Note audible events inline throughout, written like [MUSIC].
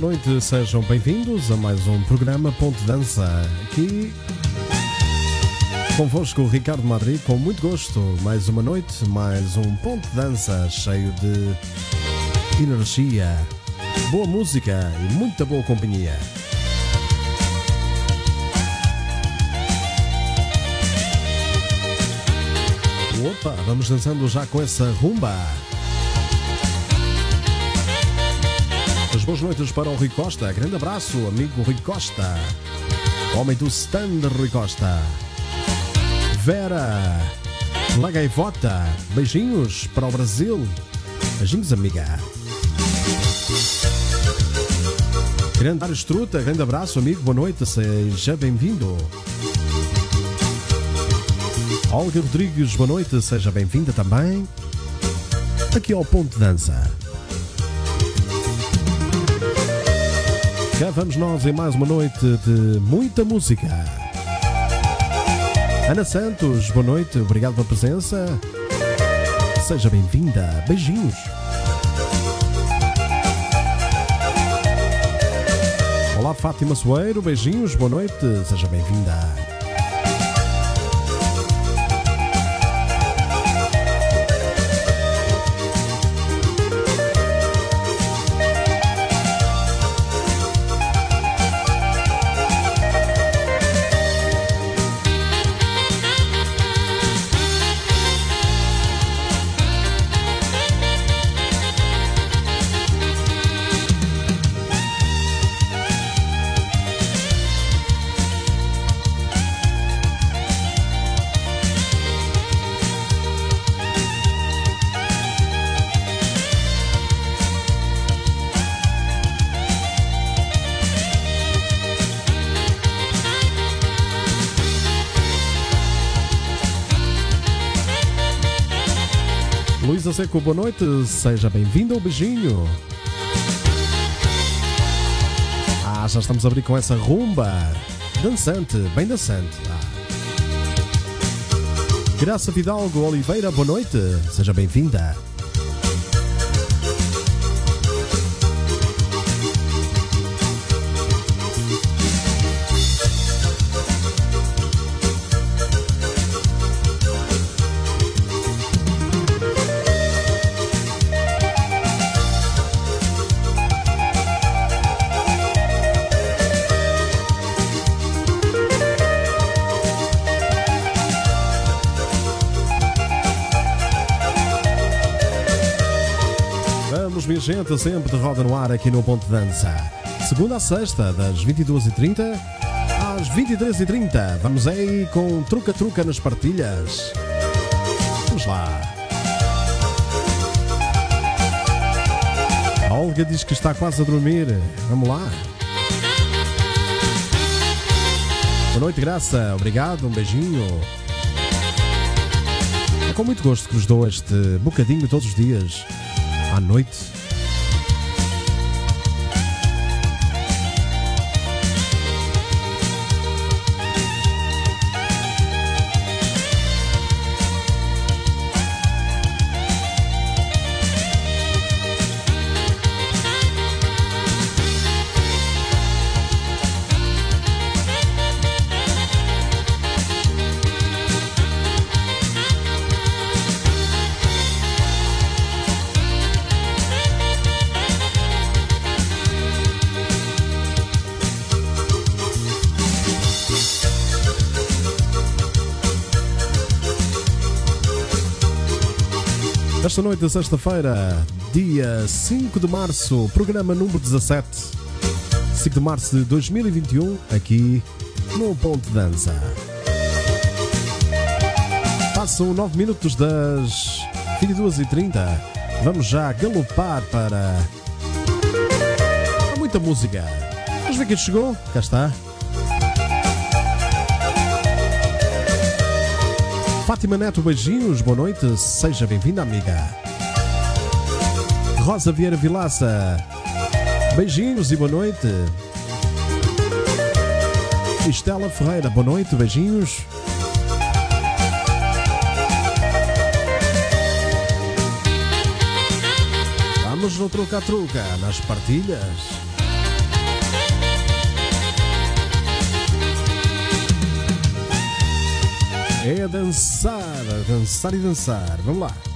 Boa noite, sejam bem-vindos a mais um programa Ponto Dança. Aqui convosco, Ricardo Madrid, com muito gosto. Mais uma noite, mais um Ponto Dança cheio de energia, boa música e muita boa companhia. Opa, vamos dançando já com essa rumba. Boas noites para o Rui Costa. Grande abraço, amigo Rui Costa. Homem do stand Rui Costa. Vera. La Gaivota. Beijinhos para o Brasil. Beijinhos, amiga. Grande Ares Truta. Grande abraço, amigo. Boa noite. Seja bem-vindo. Olga Rodrigues, boa noite. Seja bem-vinda também. Aqui ao Ponto Dança. Cá vamos nós em mais uma noite de muita música. Ana Santos, boa noite, obrigado pela presença. Seja bem-vinda, beijinhos. Olá, Fátima Soeiro, beijinhos, boa noite, seja bem-vinda. Seco, boa noite, seja bem-vindo ao beijinho. Ah, já estamos a abrir com essa rumba. Dançante, bem dançante. Ah. Graça Fidalgo Oliveira, boa noite, seja bem-vinda. Sempre de roda no ar aqui no Ponto Dança. Segunda a sexta, das 22h30 às 23h30. Vamos aí com truca-truca nas partilhas. Vamos lá. A Olga diz que está quase a dormir. Vamos lá. Boa noite, Graça. Obrigado, um beijinho. É com muito gosto que vos dou este bocadinho todos os dias, à noite. Esta noite sexta-feira, dia 5 de março, programa número 17. 5 de março de 2021, aqui no Ponto Dança. Passam 9 minutos das 22h30. Vamos já galopar para. Há muita música. Vamos ver quem chegou. Cá está. Fátima Neto, beijinhos, boa noite, seja bem-vinda, amiga. Rosa Vieira Vilaça, beijinhos e boa noite. Estela Ferreira, boa noite, beijinhos. Vamos no truca-truca, nas partilhas. É dançar, dançar e dançar. Vamos lá.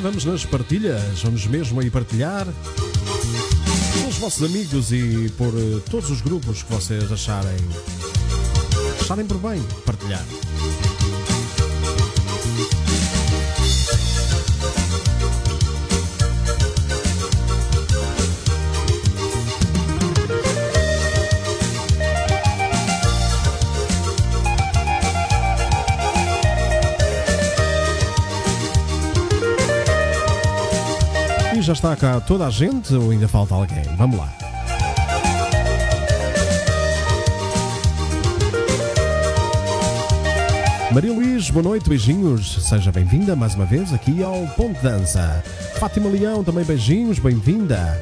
Vamos nas partilhas, vamos mesmo aí partilhar com os vossos amigos e por eh, todos os grupos que vocês acharem, acharem por bem partilhar. Já está cá toda a gente ou ainda falta alguém? Vamos lá. Maria Luís, boa noite, beijinhos. Seja bem-vinda mais uma vez aqui ao Ponto Dança. Fátima Leão, também beijinhos, bem-vinda.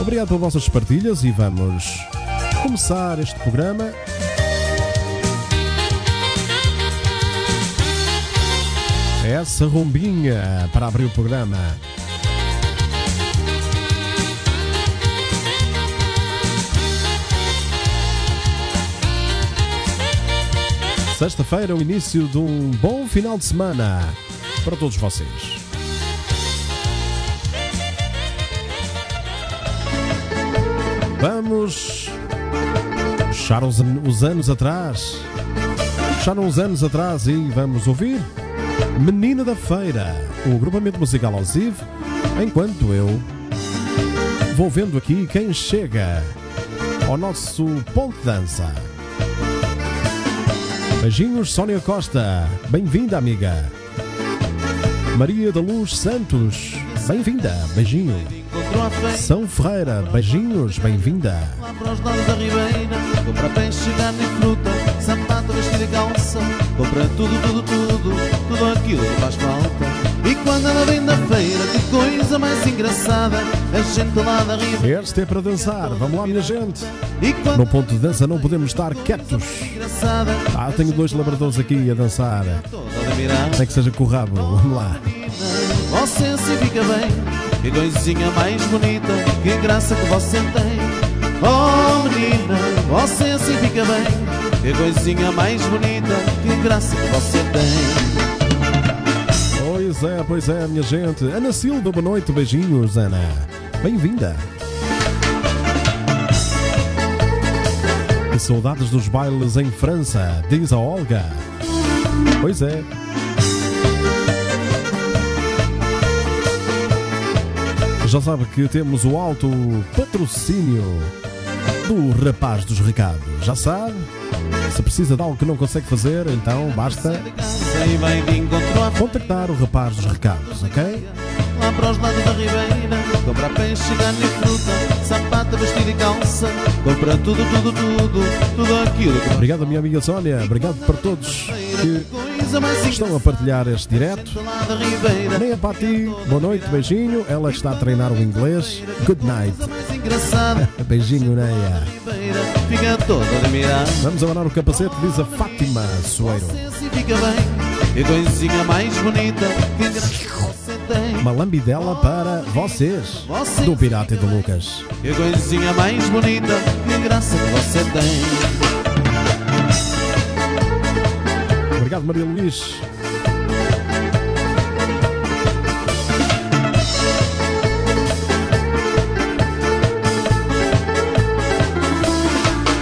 Obrigado pelas vossas partilhas e vamos começar este programa. Essa rombinha para abrir o programa. Sexta-feira, o início de um bom final de semana para todos vocês. Vamos puxar os, an- os anos atrás. Puxar uns anos atrás e vamos ouvir Menina da Feira, o agrupamento musical ao vivo, enquanto eu vou vendo aqui quem chega ao nosso ponto de dança. Beijinhos, Sónia Costa. Bem-vinda, amiga. Maria da Luz Santos. Bem-vinda. Beijinho. São Ferreira. Beijinhos. Bem-vinda. lá para os da ribeira Compra peixe, carne e fruta Sapato, vestido e calça Compra tudo, tudo, tudo Tudo aquilo que faz falta E quando ela vem da feira Que coisa mais engraçada A gente lá da ribeira Este é para dançar. Vamos lá, minha gente. No ponto de dança não podemos estar quietos. Ah, tenho dois labradores aqui a dançar. A Nem que seja com o rabo. Vamos lá. Você se fica bem Que coisinha mais bonita Que graça que você tem Oh menina Você se fica bem Que coisinha mais bonita Que graça que você tem Pois é, pois é, minha gente. Ana Silva, boa noite. Beijinhos, Ana. Bem-vinda. Saudades dos bailes em França, diz a Olga. Pois é. Já sabe que temos o alto patrocínio do rapaz dos recados. Já sabe? Se precisa de algo que não consegue fazer, então basta contactar o rapaz dos recados, ok? Lá para os lados da ribeira Compra peixe, carne e fruta vestido e calça Compra tudo, tudo, tudo Tudo aquilo que Obrigado, minha amiga Sónia. Obrigado para todos que estão a partilhar este direto. Nem a Pati, boa noite, beijinho. Ela está a treinar o inglês. Good night. [LAUGHS] Beijinho, Neia. Fica toda a mirar Vamos abanar o capacete, diz a Fátima Soeiro. Você fica bem E coisinha mais bonita Que você tem Uma lambidela para vocês, do Pirata e do Lucas. Que coisinha mais bonita Que graça que você tem Obrigado, Maria Luís.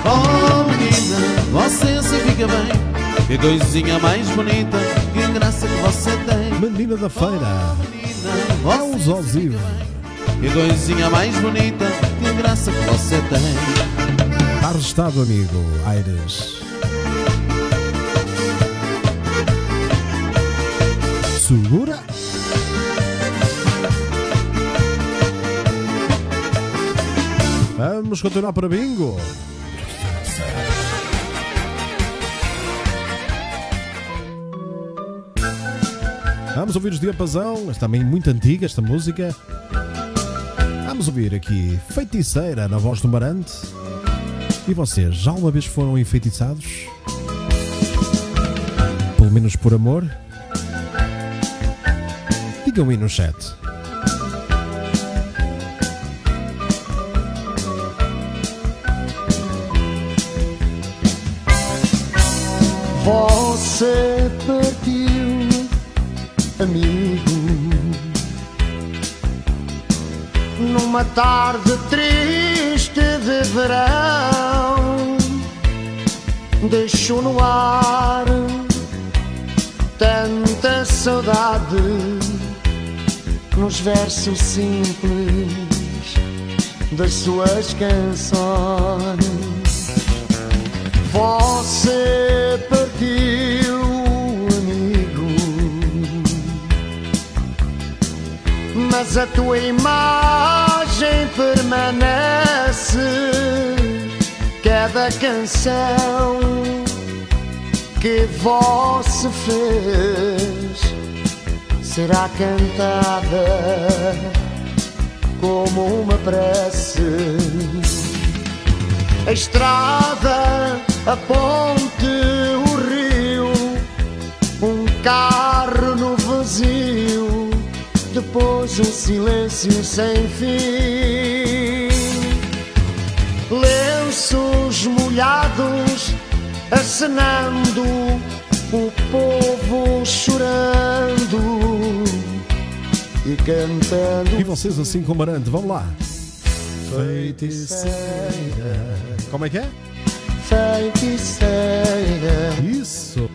Oh menina, você se fica bem. E coisinha mais bonita Que graça que você tem. Menina da feira oh, Aos Osivo E coisinha mais bonita Que graça que você tem. Está arrestado amigo Aires. Segura. Vamos continuar para bingo. Vamos ouvir os Diapasão, também muito antiga, esta música. Vamos ouvir aqui Feiticeira na voz do Marante. E vocês, já uma vez foram enfeitiçados? Pelo menos por amor? Digam aí no chat. Você amigo, numa tarde triste de verão. Deixou no ar tanta saudade nos versos simples das suas canções. Você mas a tua imagem permanece. Cada canção que você fez será cantada como uma prece a estrada, a ponte, o rio, um carro no vazio, depois um silêncio sem fim. Lenços molhados, acenando, o povo chorando e cantando. E vocês assim com Marante, vamos lá. Feiticeira. Como é que é? Feiticeira. Isso.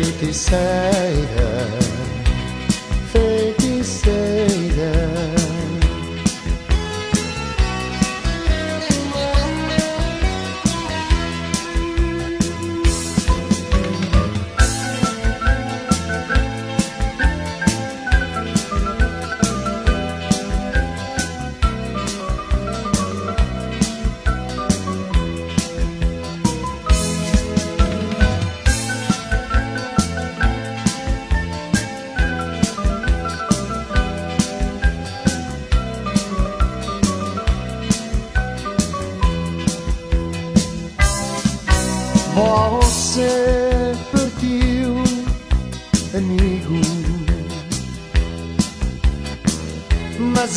Feiticeira, feiticeira.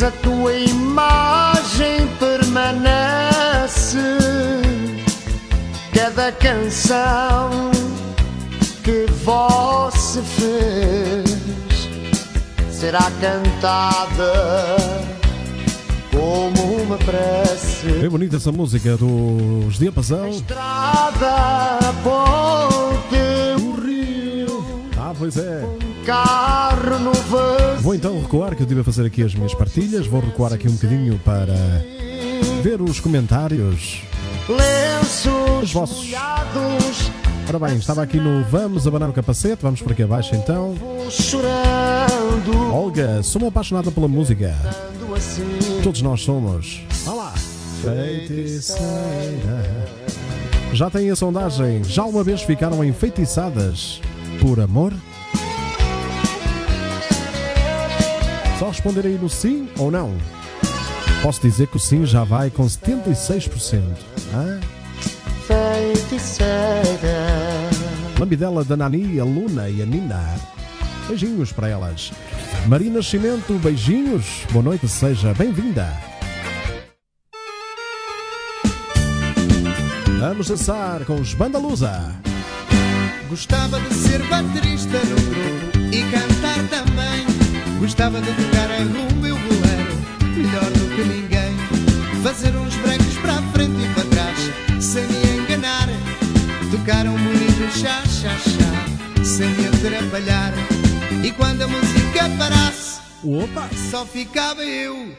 A tua imagem permanece. Cada canção que você fez será cantada como uma prece. Bem bonita essa música dos Diapasão. Estrada, ponte, o rio, Ah, pois é. Carro no vazio. Vou então recuar, que eu estive a fazer aqui as minhas partilhas. Vou recuar aqui um bocadinho para ver os comentários. Lenços Os vossos. molhados, Ora bem, estava aqui no Vamos Abanar o Capacete. Vamos por aqui abaixo então. chorando, Olga, sou uma apaixonada pela música. assim. Todos nós somos. Vá lá. Feiticeira. Já tem a sondagem. Já uma vez ficaram enfeitiçadas por amor? Só responder aí no sim ou não. Posso dizer que o sim já vai com 76%. Ah? Lambidela da Nani, a Luna e a Nina. Beijinhos para elas. Marina Nascimento, beijinhos. Boa noite, seja bem-vinda. Vamos dançar com os Bandalusa. Gostava de ser baterista no grupo e cantar também. Gostava de tocar a rumba e o bolero, melhor do que ninguém. Fazer uns breaks para a frente e para trás, sem me enganar. Tocar um bonito chá, chá, chá, sem me atrapalhar. E quando a música parasse, Opa! só ficava eu.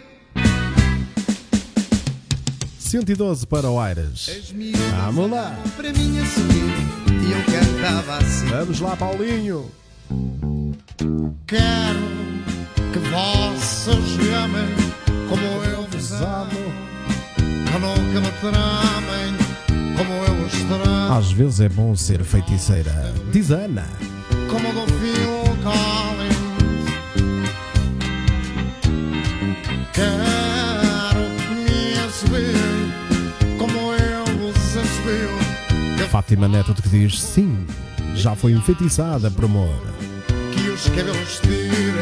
112 para o Aires. Vamos lá. assim. Vamos lá, Paulinho. Quero que vocês me amem como eu vos amo. Que nunca me tramem como eu os tramo. Às vezes é bom ser feiticeira. Diz a Ana. Como do Phil Collins. Quero que me assobiem como eu vos assobio. Fátima Neto que diz sim, já foi enfeitiçada por amor. que os cabelos dar-lhes.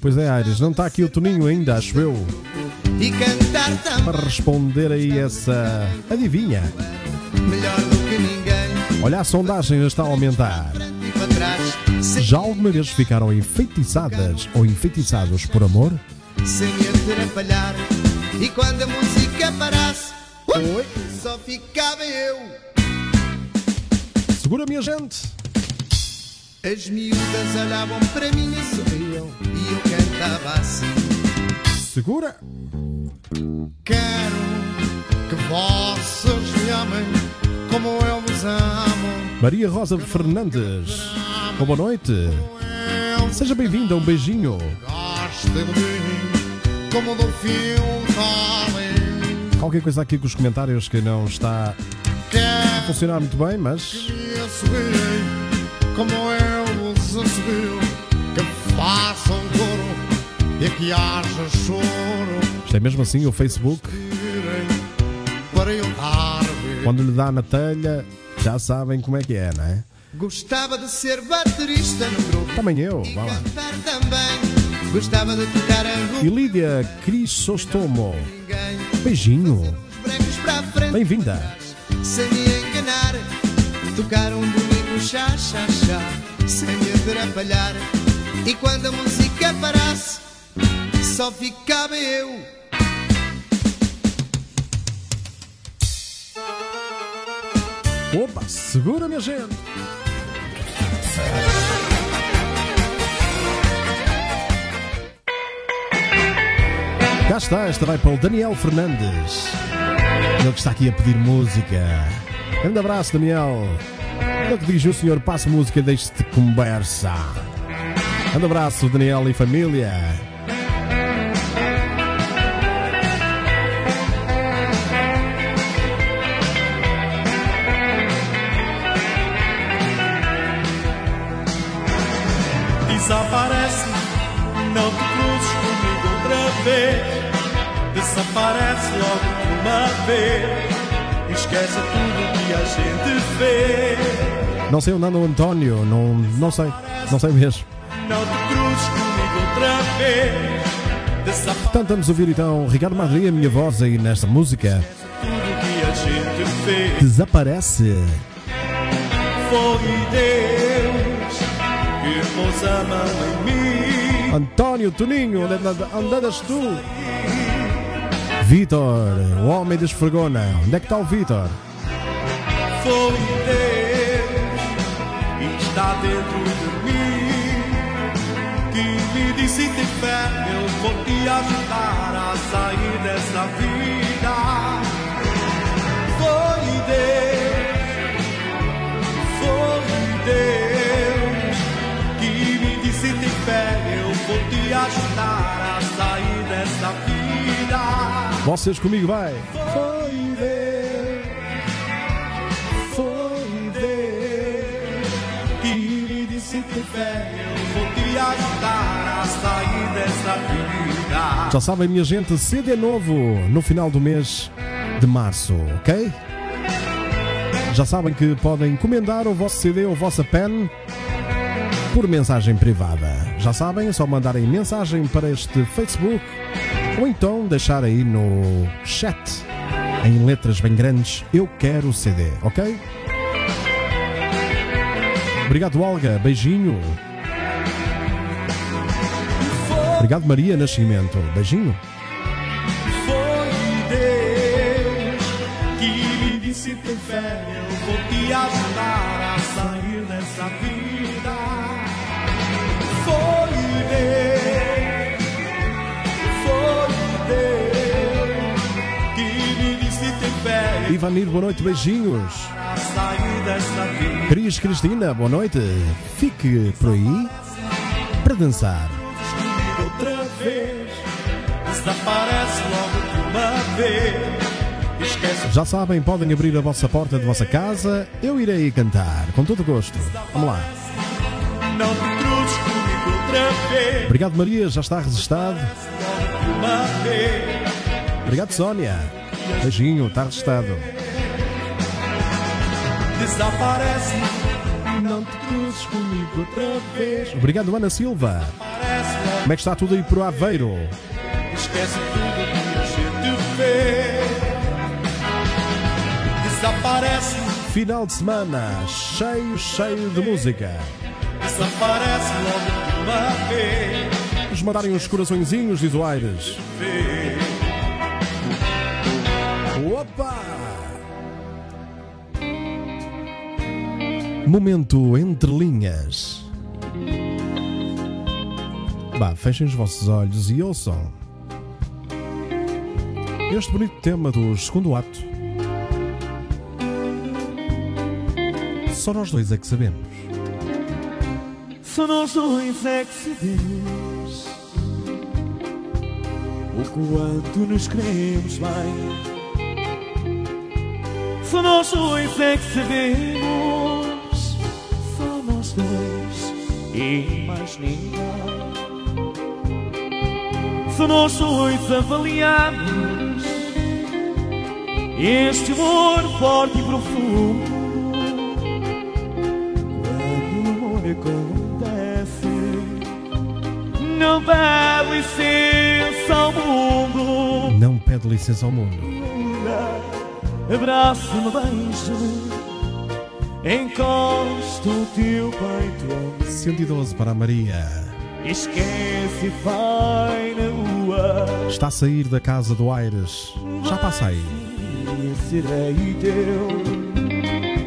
Pois é, Aires, não está aqui o Toninho ainda, acho eu, para responder aí essa adivinha. melhor do que ninguém. Olha, a sondagem está a aumentar. Já alguma vez ficaram enfeitiçadas ou enfeitiçados por amor? sem me atrapalhar. E quando a música parasse, só ficava eu. Segura, minha gente! As miúdas olhavam para mim e sorriam. E eu cantava assim. Segura! Quero que vocês me amem como eu vos amo. Maria Rosa Fernandes, boa noite. Seja bem-vinda, um beijinho. gosto de mim como do Collins. Qualquer coisa aqui com os comentários que não está Quero funcionar muito bem, mas como. Que façam coro e que haja choro. isto é mesmo assim o Facebook. Quando lhe dá na telha, já sabem como é que é, não é? Gostava de ser baterista no grupo. Também eu, E vá lá. cantar também. Gostava de tocar a. E Lídia Crisostomo, beijinho. Bem-vinda. Sem me enganar. Tocar um bonito chá, chá, chá. Sem me atrapalhar. E quando a música parasse, só ficava eu. Opa, segura, minha gente. Cá está, esta vai para o Daniel Fernandes. Ele que está aqui a pedir música. Grande abraço, Daniel. Ele que diz o senhor passa música deixe-te conversa. Grande abraço, Daniel e família. Desaparece, não te cruzes comigo outra vez. Desaparece logo vez. Esquece tudo que a gente fez. Não sei o Nando António, não, não sei, não sei mesmo. Não te cruzes comigo outra vez. Portanto, vamos ouvir então Ricardo Madri, a minha voz aí nesta música. Desaparece. Foi Deus que pôs a mão em mim. António Toninho, onde andas tu? Vitor, o homem da esfregona. Onde é que está o Vitor? Foi Deus e está dentro de mim que me disse tem fé, eu vou te ajudar a sair dessa vida. Foi Deus, foi Deus que me disse tem fé, eu vou te ajudar a sair dessa vida. Vocês comigo, vai. Foi Deus. Foi Deus. que me disse ter fé, eu vou te ajudar a sair dessa vida. Já sabem, minha gente, CD novo no final do mês de março, ok? Já sabem que podem encomendar o vosso CD ou a vossa pen por mensagem privada. Já sabem, é só mandarem mensagem para este Facebook ou então deixar aí no chat em letras bem grandes Eu quero o CD, ok? Obrigado, Olga. Beijinho. Obrigado, Maria Nascimento. Beijinho. Foi Deus que me disse ter fé, eu vou te ajudar Ivanir, boa noite. Beijinhos. Cris Cristina, boa noite. Fique por aí para dançar. Outra vez, desaparece logo de uma vez. Já sabem, podem abrir a vossa porta de vossa casa. Eu irei cantar, com todo gosto. Vamos lá. Obrigado, Maria, já está registado. Obrigado, Sónia. Beijinho, está registado. Desaparece, não te cruzes comigo outra vez. Obrigado, Ana Silva. Como é que está tudo aí por Aveiro? esquece tudo que a gente vê. Desaparece, Final de semana, cheio, cheio de música. desaparece logo de uma vez. Vamos mandarem uns coraçõezinhos, diz o Aires. Opa! Momento entre linhas. Bah, fechem os vossos olhos e ouçam. Este bonito tema do segundo ato. Só nós dois é que sabemos. Só nós dois é que sabemos o quanto nos queremos bem. Nós dois é que sabemos, nós dois e mais ninguém. Só nós dois avaliamos este amor forte e profundo. Quando o amor acontece, não dá licença ao mundo. Não pede licença ao mundo. Abraça-me, beija-me, encosta o teu peito ao meu. 112 para a Maria. Esquece vai na rua. Está a sair da casa do Aires. Já passa aí.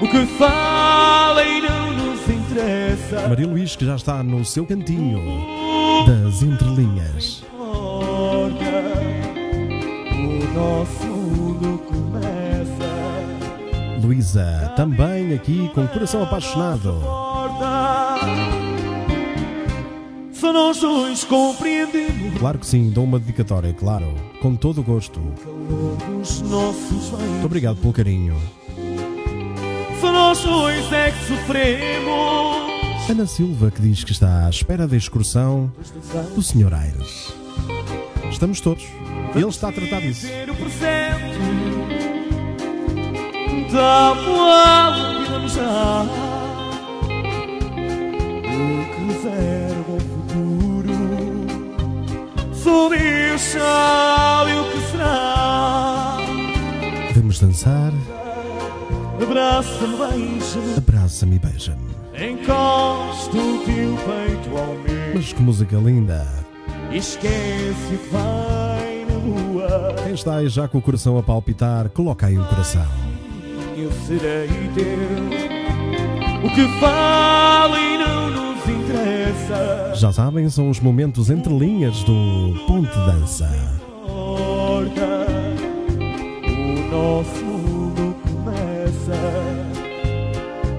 O que fala e não nos interessa. Maria Luís que já está no seu cantinho das entrelinhas. O nosso Luísa também aqui com coração apaixonado. Só nós dois compreendemos Claro que sim, dou uma dedicatória, claro. Com todo o gosto. Muito obrigado pelo carinho. Só nós dois é que sofremos. Ana Silva que diz que está à espera da excursão do Sr. Aires. Estamos todos. Ele está a tratar disso. O nos dá. O que reserva o futuro. Deus sabe o que será. Vamos dançar. Abraça-me, beija-me, Abraça-me e beija-me. encosta o teu peito ao meu. Mas que música linda. Esquece o que vai na rua. Quem está aí já com o coração a palpitar, coloca aí o coração. Eu serei teu. O que fala e não nos interessa. Já sabem, são os momentos entre linhas do Ponte Dança. Porta, o nosso mundo começa.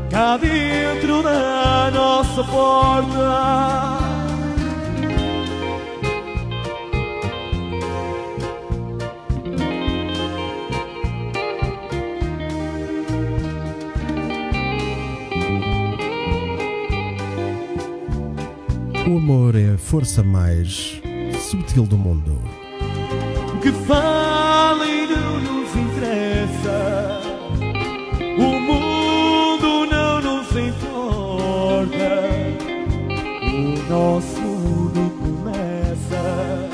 Cá dentro da nossa porta. O amor é a força mais sutil do mundo. que fala e não nos interessa. O mundo não nos importa. O nosso mundo começa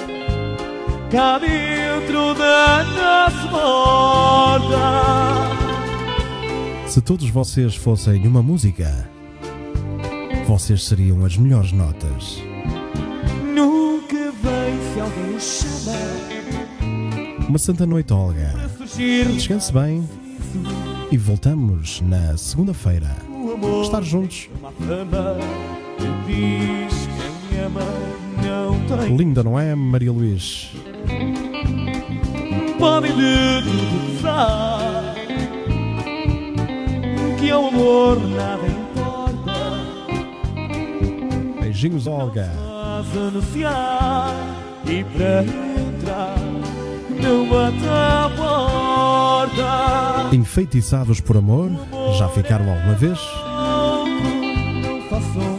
cá dentro da nossa porta. Se todos vocês fossem uma música, vocês seriam as melhores notas. Nunca vem se alguém chama Uma santa noite, Olga. Descanse bem e voltamos na segunda-feira. Estar juntos. Linda, não é, Maria Luís? podem lhe dizer que ao amor nada. Beijinhos, Olga. Anunciar e para entrar não bate a porta. Enfeitiçados por amor, já ficaram alguma vez? Não façam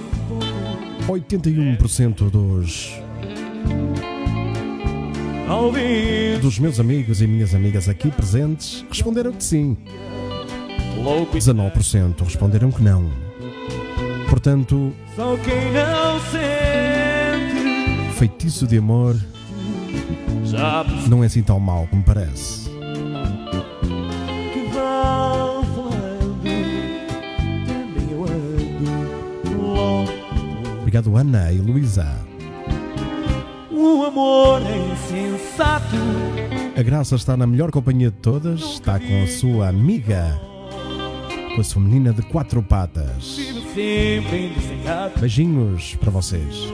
pouco 81% dos, dos meus amigos e minhas amigas aqui presentes responderam que sim. louco e 19% responderam que não. Portanto, só quem não sente feitiço de amor não é assim tão mau como parece. que vão falando. Também eu ando. Obrigado, Ana e Luísa. O amor é insensato. A Graça está na melhor companhia de todas, está com a sua amiga, com a sua menina de quatro patas. Sempre. Beijinhos para vocês.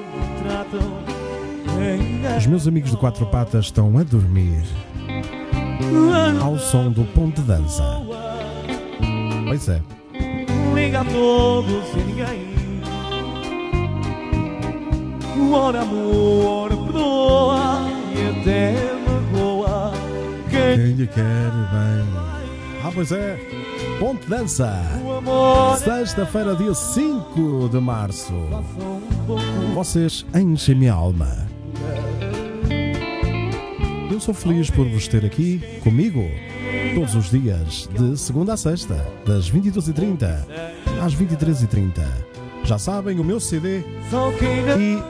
Os meus amigos de quatro patas estão a dormir ao som do ponto de dança. Pois é, Liga a todos e ninguém. Ora amor, perdoa e até magoa. Quem lhe quer bem. Ah, pois é, ponto de dança. amor Sexta-feira, dia 5 de março. Vocês enchem minha alma. Eu sou feliz por vos ter aqui comigo todos os dias, de segunda a sexta, das 22h30 às 23h30. Já sabem, o meu CD, E-.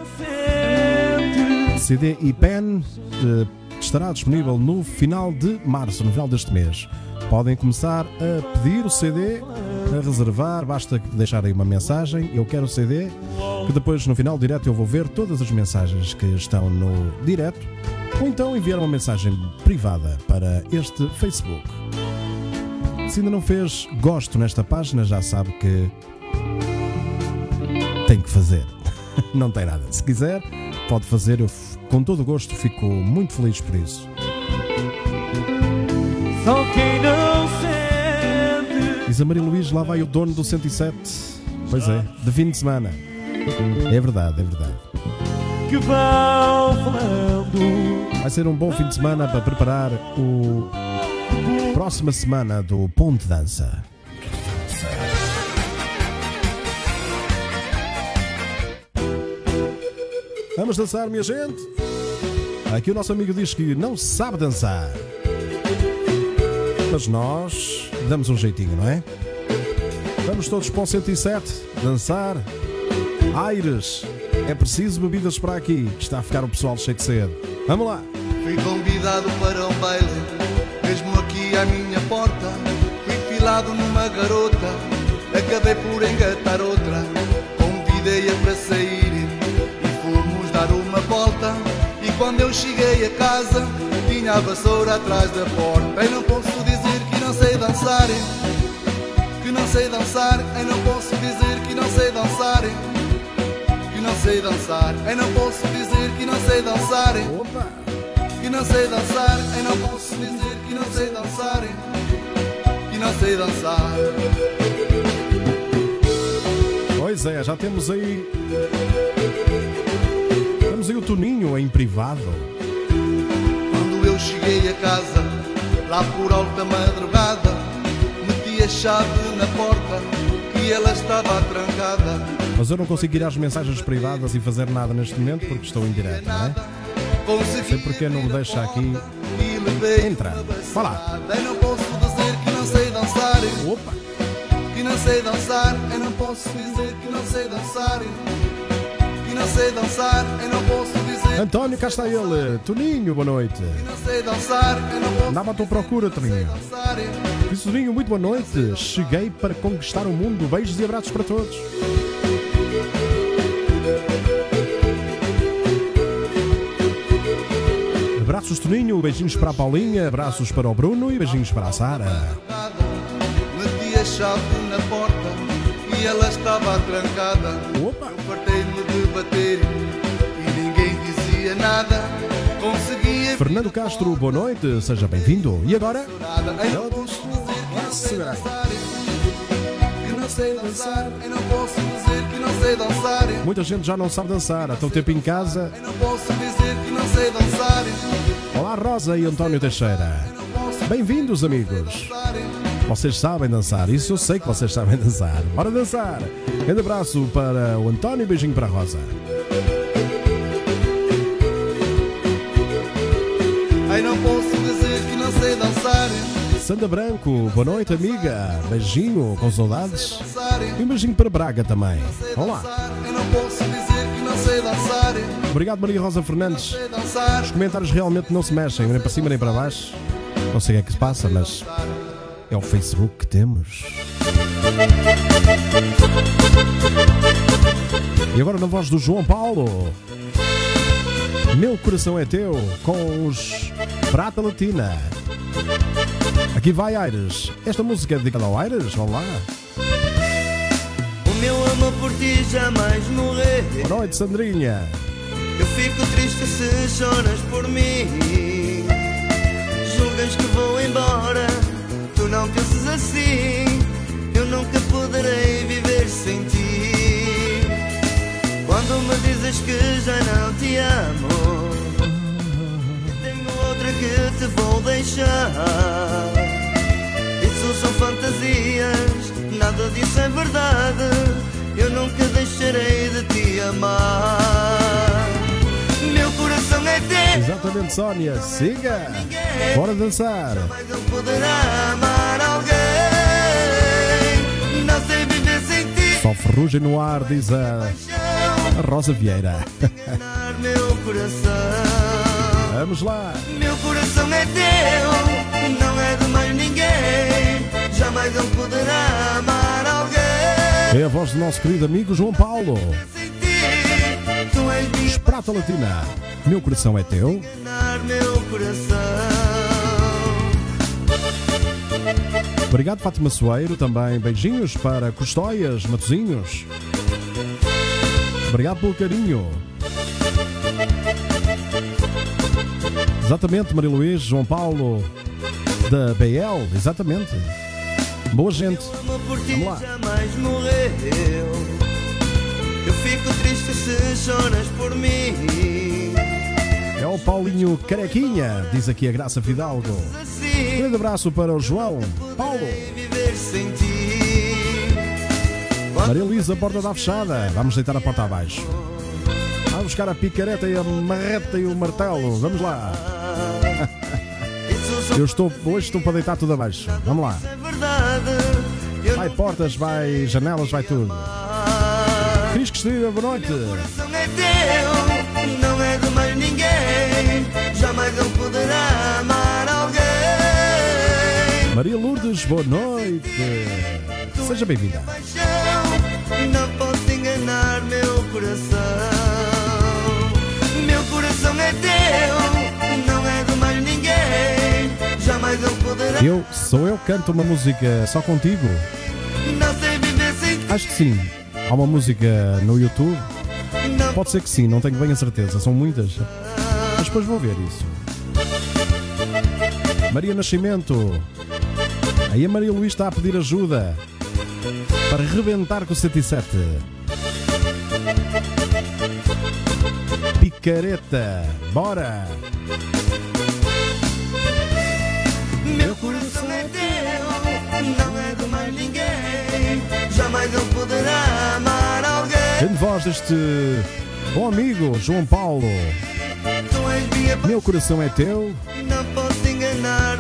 CD e pen, eh, estará disponível no final de março, no final deste mês. Podem começar a pedir o CD, a reservar, basta deixar aí uma mensagem, eu quero o CD, que depois no final do direto eu vou ver todas as mensagens que estão no direto, ou então enviar uma mensagem privada para este Facebook. Se ainda não fez gosto nesta página, já sabe que tem que fazer. [LAUGHS] Não tem nada. Se quiser, pode fazer. Eu, com todo o gosto, fico muito feliz por isso. Só quem não sente. Diz a Maria Luís, lá vai o dono do 107. Pois é, de fim de semana. É verdade, é verdade. Que vão falando. Vai ser um bom fim de semana para preparar o próxima semana do Ponte Dança. Vamos dançar, minha gente? Aqui o nosso amigo diz que não sabe dançar. Mas nós damos um jeitinho, não é? Vamos todos para o 107 dançar. Aires, é preciso bebidas para aqui, que está a ficar o pessoal cheio de sede. Vamos lá! Fui convidado para um baile, mesmo aqui à minha porta. Fui filado numa garota, acabei por engatar outra. Convidei-a para sair e fomos dar uma volta. E quando eu cheguei a casa, tinha a vassoura atrás da porta. Não sei dançar, que não sei dançar. Eu não posso dizer que não sei dançar, que não sei dançar. Eu não posso dizer que não sei dançar Opa! que não sei dançar, eu não posso dizer que não sei dançar, que não sei dançar. Pois é, já temos aí. Temos aí o Toninho em privado. Quando eu cheguei a casa, lá por alta madrugada, meti a chave na porta e ela estava trancada. Mas eu não consigo ir às mensagens privadas e fazer nada neste momento porque estou em direto, não é? Consegui Sei porque não me deixa aqui. e levei Entra. uma Vá lá. Eu não posso dizer que não sei dançar, Opa! que não sei dançar. Eu não posso dizer que não sei dançar, não sei dançar. Eu não posso dizer António, cá está ele. Toninho, boa noite. que não sei dançar. Eu não posso Andava à tua procura, Toninho. Toninho, muito boa noite. Cheguei para conquistar o mundo. Beijos e abraços para todos. Abraços, Toninho. Beijinhos para a Paulinha. Abraços para o Bruno e beijinhos para a Sara. Meti a chave na porta e ela estava trancada. Opa! E ninguém dizia nada. Conseguia Fernando Castro, boa noite. Seja bem-vindo. E agora? não posso dizer que não sei dançar. Eu não posso dizer que não sei dançar. Muita gente já não sabe dançar, há tão tempo em casa. Eu não posso dizer que não sei dançar. Olá, Rosa e António Teixeira. Bem-vindos, amigos. Vocês sabem dançar, isso eu sei que vocês sabem [LAUGHS] dançar. Bora dançar! Grande abraço para o António e beijinho para a Rosa. Ai, não posso dizer que não sei dançar. Sandra Branco, boa noite, amiga. Beijinho, com saudades. E um beijinho para Braga também. Olá. Eu não posso dizer que não sei dançar. Obrigado, Maria Rosa Fernandes. Os comentários realmente não se mexem, nem para cima nem para baixo. Não sei o que é que se passa, mas é o Facebook que temos. E agora na voz do João Paulo. Meu coração é teu, com os Prata Latina. Aqui vai Aires. Esta música é dedicada ao Aires, vamos lá. O meu amor por ti jamais morreu. Boa noite, Sandrinha. Eu fico triste se choras por mim. Julgas que vou embora, não penses assim. Eu nunca poderei viver sem ti. Quando me dizes que já não te amo, tenho outra que te vou deixar. Isso são fantasias, nada disso é verdade. Eu nunca deixarei de te amar. Meu coração é teu. Exatamente, Sónia. Siga. Bora dançar. Mas não poderá amar Só ferrugem no ar, diz a, a Rosa Vieira. enganar meu coração. Vamos lá. Meu coração é teu, não é de mais ninguém. Jamais poderá amar alguém. É a voz do nosso querido amigo João Paulo. Sem ti, tu és minha Prata Latina. Meu coração é teu. meu coração. Obrigado, Fátima Soeiro. Também beijinhos para Custóias, Matozinhos. Obrigado pelo carinho. Exatamente, Maria Luís, João Paulo, da BL, exatamente. Boa gente. Vamos lá. Eu fico triste se choras por mim. É o Paulinho Carequinha, diz aqui a Graça Fidalgo. Assim, Grande abraço para o João Paulo. Maria Luísa, porta da fechada. Vamos deitar a porta abaixo. Vamos buscar a picareta e a marreta e o martelo. Vamos lá. [LAUGHS] Eu estou, hoje estou para deitar tudo abaixo. Vamos lá. Vai portas, vai janelas, vai tudo. Cris Cristina, boa noite. Maria Lourdes, boa noite. Seja bem-vinda. Não posso enganar meu coração. Meu coração é teu, não é de mais ninguém. Jamais não poderá. Eu, sou eu canto uma música só contigo? Não sei viver sem ti. Acho que sim. Há uma música no YouTube? Pode ser que sim, não tenho bem a certeza. São muitas. Mas depois vou ver isso. Maria Nascimento. Aí a Maria Luís está a pedir ajuda para rebentar com o 107. Picareta. Bora! Meu coração é teu, não é de mais ninguém. Jamais não poderá amar alguém. Grande voz deste bom amigo João Paulo. Meu coração é teu. não.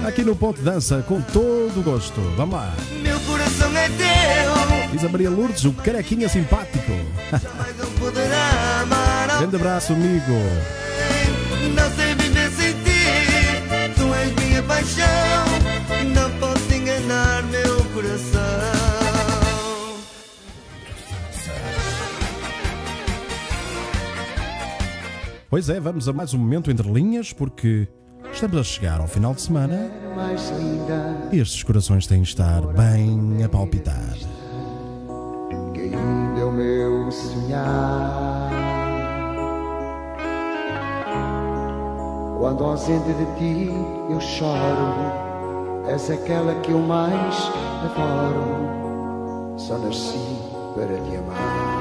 Aqui no Ponto Dança, com todo o gosto. Vamos lá. Meu coração é teu, Diz a Maria Lourdes, o carequinha simpático. jamais não poderá amar. Grande abraço, amigo. Não sei viver sem ti. Tu és minha paixão, não posso enganar meu coração. Pois é, vamos a mais um momento entre linhas, porque estamos a chegar ao final de semana estes corações têm de estar bem a palpitar. que ainda é o meu sonhar. Quando ausente de ti eu choro, és aquela que eu mais adoro. só nasci para te amar.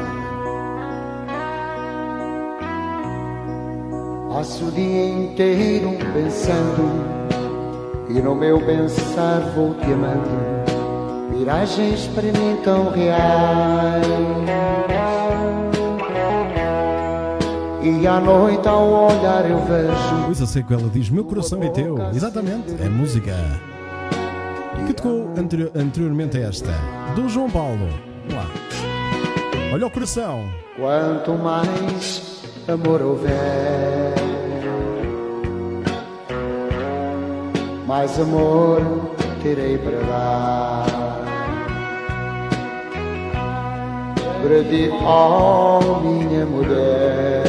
Passo o dia inteiro pensando e no meu pensar vou te amando. Viragens para mim tão reais. E à noite ao olhar eu vejo Luísa Seco, ela diz: Meu coração é teu. Exatamente, é música. Que tocou anteri- anteriormente a esta, do João Paulo. Vamos lá. Olha o coração. Quanto mais amor houver, mais amor terei para dar. Para ti, oh minha mulher,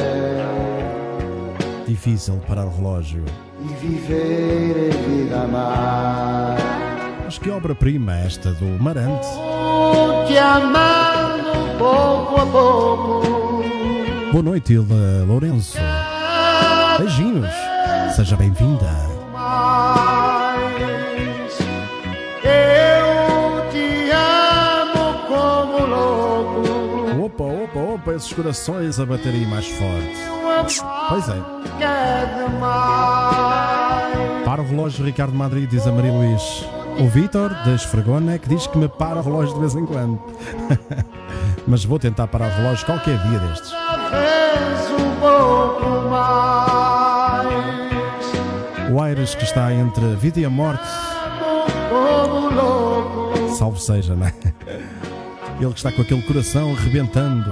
Difícil parar o relógio. e viver a vida a amar. Mas que obra-prima esta do Marante. Te amando pouco a pouco. Boa noite, Hilda Lourenço. Beijinhos. Seja bem-vinda. Opa, esses corações a baterem mais forte. Pois é. Para o relógio Ricardo Madrid, diz a Maria Luís. O Vítor, da Esfregona, que diz que me para o relógio de vez em quando. [LAUGHS] Mas vou tentar parar o relógio qualquer dia destes. O Aires que está entre a vida e a morte, salvo seja, não é? [LAUGHS] Ele que está com aquele coração rebentando.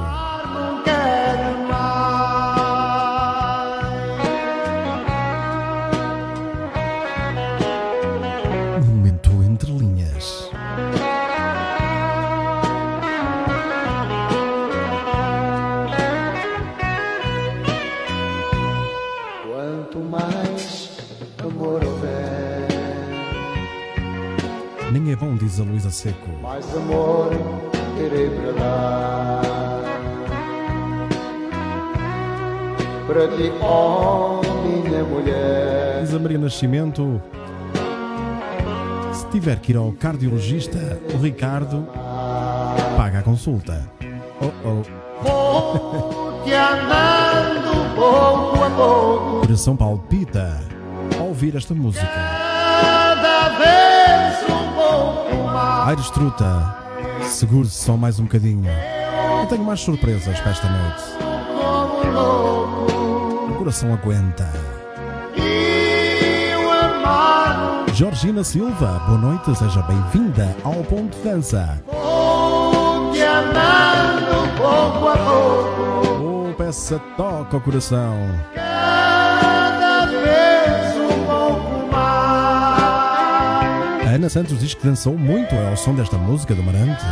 Mais amor terei para dar. Para ti, oh minha mulher, Diz a Maria Nascimento. Se tiver que ir ao cardiologista, o Ricardo paga a consulta. Oh oh. vou te amando pouco a pouco. Coração palpita ao ouvir esta música. Aires Truta, segure-se só mais um bocadinho. Eu tenho mais surpresas para esta noite. O coração aguenta. Georgina Silva, boa noite, seja bem-vinda ao Ponto de Dança. Oh, peça toca o coração. Santos diz que dançou muito ao som desta música do Marante.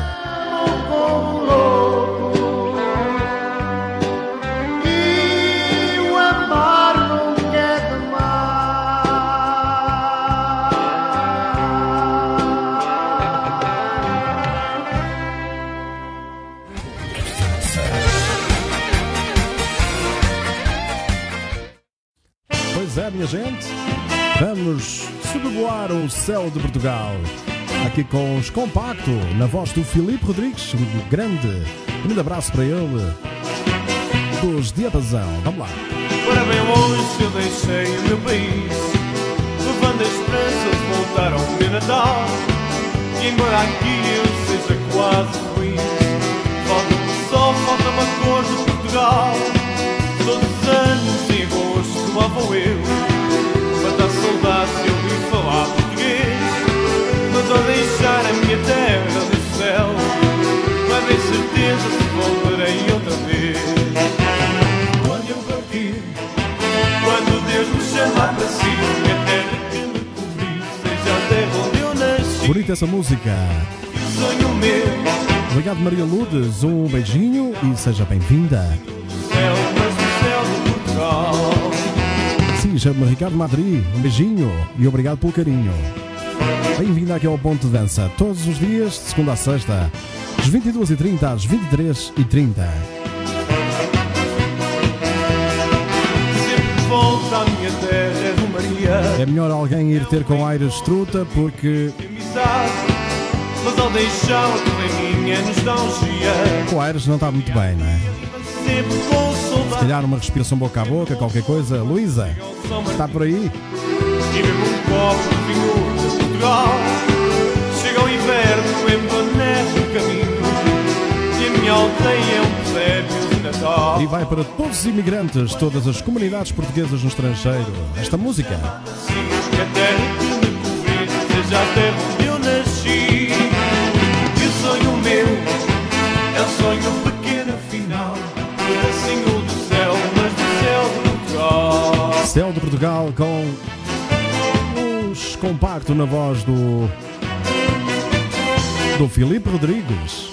Aqui com os Compacto, na voz do Filipe Rodrigues, um grande, um grande abraço para ele, dos Diapasão. Vamos lá. Para bem longe eu deixei o meu país Levando a esperança de voltar ao meu Natal E embora aqui eu seja quase feliz Falta-me só, falta-me a cor de Portugal Todos os anos em agosto lá vou eu Matar saudades português Mas ao deixar a minha terra do céu Vai ter certeza se voltarei outra vez Quando eu partir quando Deus me chamar para si, a terra que me cobrir, seja a terra onde eu nasci. Bonita essa música. Um sonho meu, Obrigado, Maria Lourdes. Um beijinho e seja bem-vinda. céu, mas o céu de Portugal. Sim, chamo-me Ricardo Madri. Um beijinho e obrigado pelo carinho. Bem-vinda aqui ao Ponto de Dança, todos os dias, de segunda a sexta, das 22h30 às 23h30. Sempre volta à minha terra de Maria. É melhor alguém ir ter com Aires Truta porque Amizade, Mas ao deixá-la toda a minha nostalgia O Aires não está muito bem, não é? Com Se calhar uma respiração boca a boca, qualquer coisa. Luísa, está por aí? E um copo de vinho Portugal Chega o inverno, empanece o caminho E a minha aldeia é um presépio de Natal E vai para todos os imigrantes, todas as comunidades portuguesas no estrangeiro. Esta música. Sim, que a terra que me cobrir Seja a terra onde eu nasci E o sonho meu É um sonho pequeno afinal Pedacinho do céu, mas do céu de Portugal Céu de Portugal com os compacto na voz do do Filipe Rodrigues.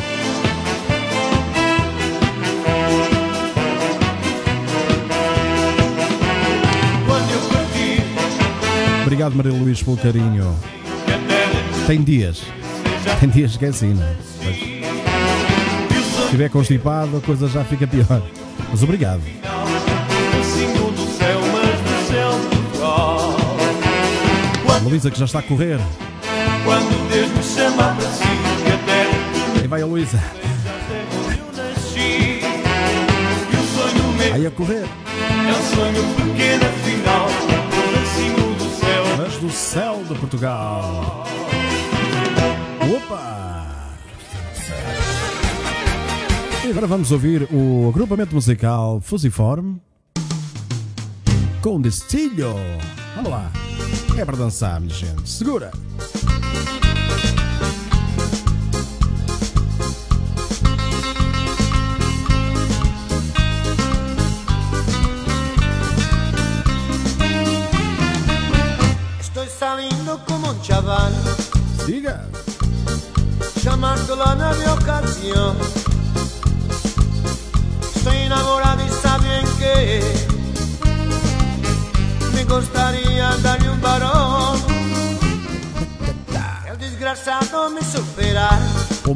Obrigado Maria Luís pelo carinho. Tem dias, tem dias que é assim, não é? O Se estiver constipado a coisa já fica pior. Mas obrigado. Luísa que já está a correr. Quando Deus me chama para si Que a terra Aí vai a Luísa. Aí a correr. é um sonho pequeno afinal pedacinho do céu Mas do céu de Portugal. Opa! E agora vamos ouvir o agrupamento musical Fusiforme com Destilho. Vamos lá. É para dançar, minha gente. Segura.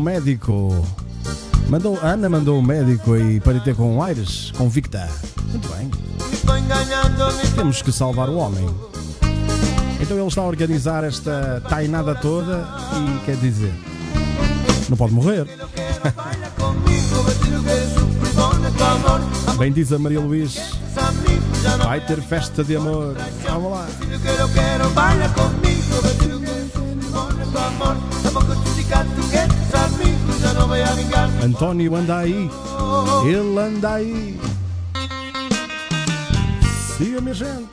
Médico. Mandou, a Ana mandou o médico e para ter com o Aires, convicta. Muito bem. Temos que salvar o homem. Então ele está a organizar esta tainada toda e quer dizer, não pode morrer. [LAUGHS] Bem diz a Maria Luís, vai ter festa de amor. Vamos lá. A. António anda aí. Ele anda aí. Siga, minha gente.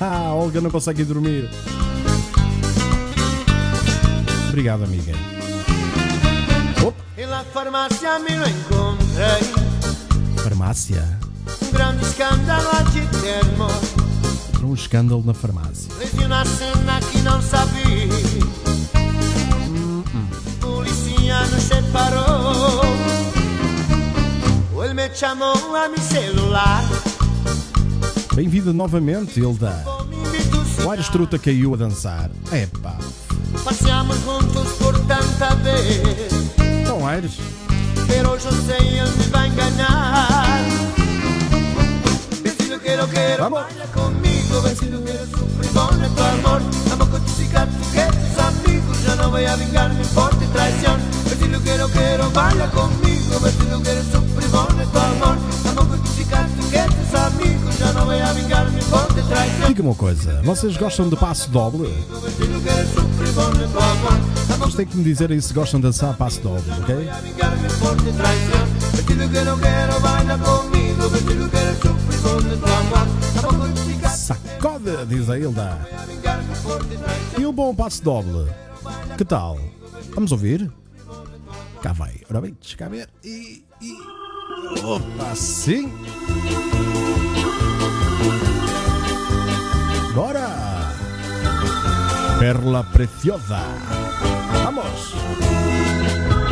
Haha, [LAUGHS] a Olga não consegue dormir. Obrigado, amiga. En la farmacia me lo encontré. farmácia. Un gran escándalo allí termo. Um escândalo na farmácia. Cena que não sabia. Policía nos separou. Ele me chamou a mi celular. Bem-vindo novamente, Hilda. O Aires Truta caiu a dançar. Epá, Passeamos juntos por tanta vez. com Aires. Pero él me va a engañar. Vestido quiero, quiero, Vamos. Conmigo. Vestido quiero, sufrir con tu amor. Amo con tus cicatrices, que tus amigos. Ya no voy a vengarme por tu traición. Vestido quiero, quiero, baila conmigo. Vestido quiero, sufrir con tu amor. Amo con tus cicatrices, que tus amigos. Ya no voy a vengarme por tu traición. Diga-me uma coisa, vocês gostam de passo doble? Vestido quiero, sufrir con tu amor. Amo Vocês têm que me dizer aí se gostam de dançar passo doble, ok? tu. Vestido que no quiero, baila conmigo. Vestido que eres sufrir con tu amor. Sacode, diz a Hilda. E um bom passo doble? Que tal? Vamos ouvir? Cá vai. Ora bem, deixa cá ver. E. e... Opa, sim! Agora! Perla Preciosa. Vamos!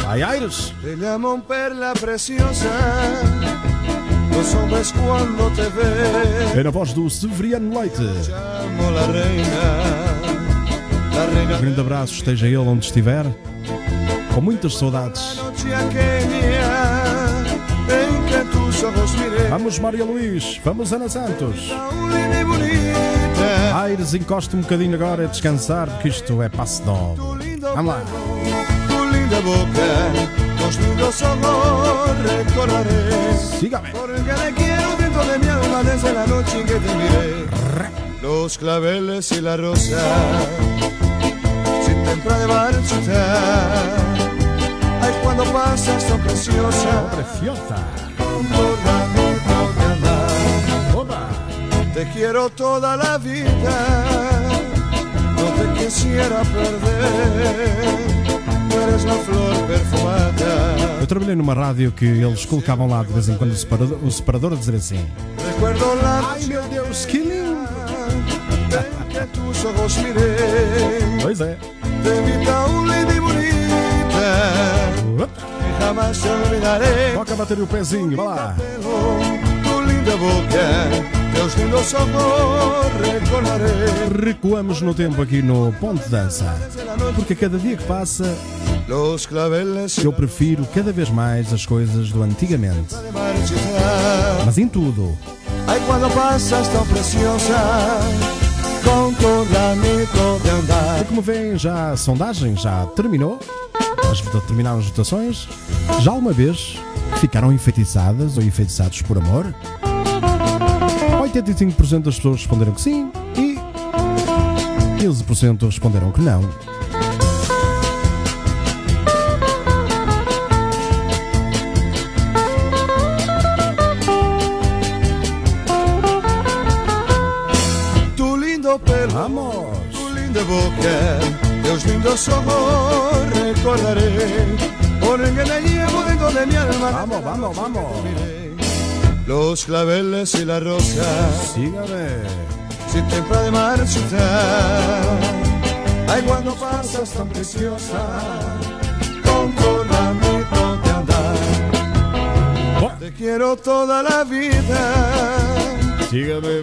Vai, Aires! Te llaman perla preciosa. Los hombres cuando te ven, É na voz do Severiano Leite. Um grande abraço, esteja ele onde estiver. Com muitas saudades. Vamos, Maria Luís. Vamos, Ana Santos. Aires, encosta um bocadinho agora a descansar, porque isto é passo lindo Vamos lá. tu linda boca, tus lindos ojos recordaré. Sígame. Porque te quiero dentro de mi alma desde la noche en que te miré. Los claveles y la rosa, sin temprano de marchitar. Ay, cuando pasas tan preciosa, Preciosa. con toda mi andar. Oba. Te quiero toda la vida, no te quisiera perder. La flor perfumada. Eu trabalhei numa rádio que eles colocavam lá de vez em quando o separador, o separador a dizer assim: Ai meu Deus, que lindo! Pois é. Toca a bater o pezinho, vai lá. Recuamos no tempo aqui no Ponto Dança. Porque a cada dia que passa, eu prefiro cada vez mais as coisas do antigamente. Mas em tudo. Ay, cuando pasas tan preciosa, con toda de andar. E como veem, já a sondagem já terminou. As, terminaram as votações. Já uma vez ficaram enfeitiçadas ou enfeitiçados por amor? 85% das pessoas responderam que sim e 15% responderam que não. Vamos! tu linda boca, teus lindos ojos recordaré. Porque te llevo dentro de mi alma. Vamos, vamos, vamos! Los claveles y la rosa, Sígame! sin temprano de marchitar. Ay, cuando pasas tan preciosa, con toda mi de andar. Te quiero toda la vida. Sígame,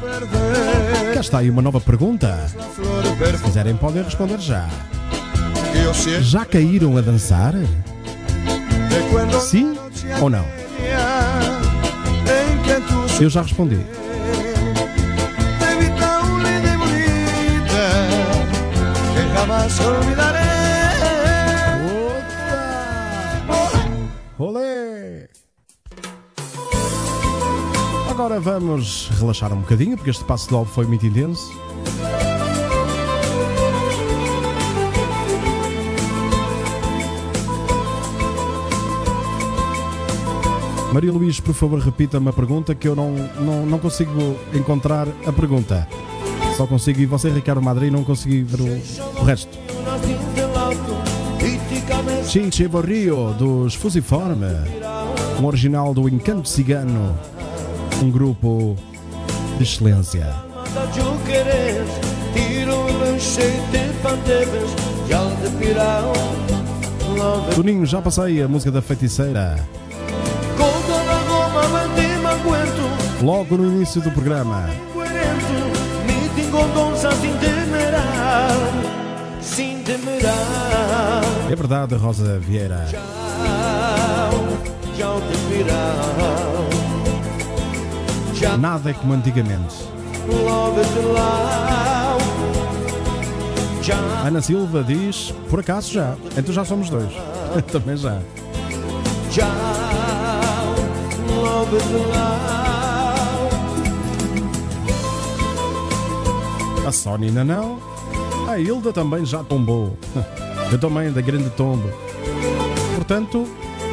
perder Cá está aí uma nova pergunta. Se quiserem, podem responder já. Já caíram a dançar? Sim ou não? Eu já respondi. jamás olvidaré. Agora vamos relaxar um bocadinho, porque este passo de álbum foi muito intenso. Maria Luís, por favor, repita-me a pergunta que eu não, não, não consigo encontrar a pergunta. Só consigo, e você, Ricardo Madri, não consegui ver o, o resto. Chinche Borrio, dos Fusiforme, um original do Encanto Cigano, um grupo de excelência. love Toninho, já passei a música da feiticeira, logo no início do programa. É verdade, Rosa Vieira. pirao, já Nada é como antigamente. Ana Silva diz, por acaso já. Então já somos dois. [LAUGHS] Também já. A Sónia ainda não. A Hilda também já tombou. [LAUGHS] Eu também, da grande tomba. Portanto,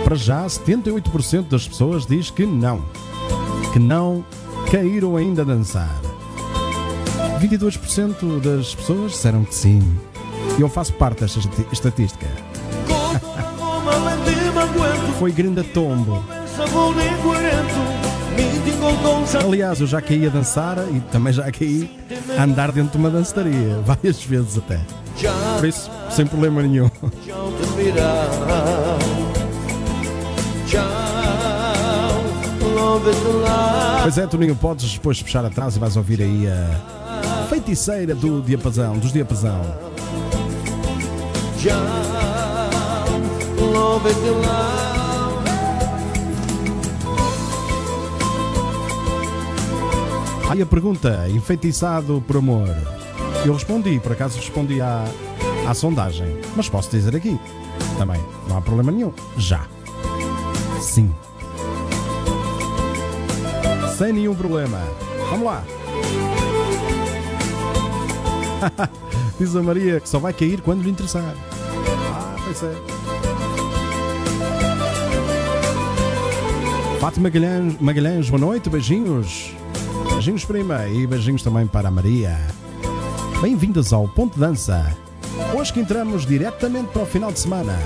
para já, 78% das pessoas diz que não. Que não caíram ainda a dançar. 22% das pessoas disseram que sim. E eu faço parte desta estatística. [LAUGHS] Foi grande tombo. Aliás, eu já caí a dançar e também já caí a andar dentro de uma dançaria. [LAUGHS] Várias vezes até. Por isso, sem problema nenhum. Pois é, Toninho, podes depois fechar atrás e vais ouvir aí a feiticeira do diapasão, dos diapasão. Aí a pergunta, enfeitiçado por amor. Eu respondi, por acaso respondi à, à sondagem, mas posso dizer aqui também, não há problema nenhum. Já. Sim. Sem nenhum problema. Vamos lá. [LAUGHS] Diz a Maria que só vai cair quando lhe interessar. Ah, pois é. Fátima Magalhães, Magalhães, boa noite, beijinhos. Beijinhos, prima, e beijinhos também para a Maria. Bem-vindas ao Ponto Dança. Hoje que entramos diretamente para o final de semana.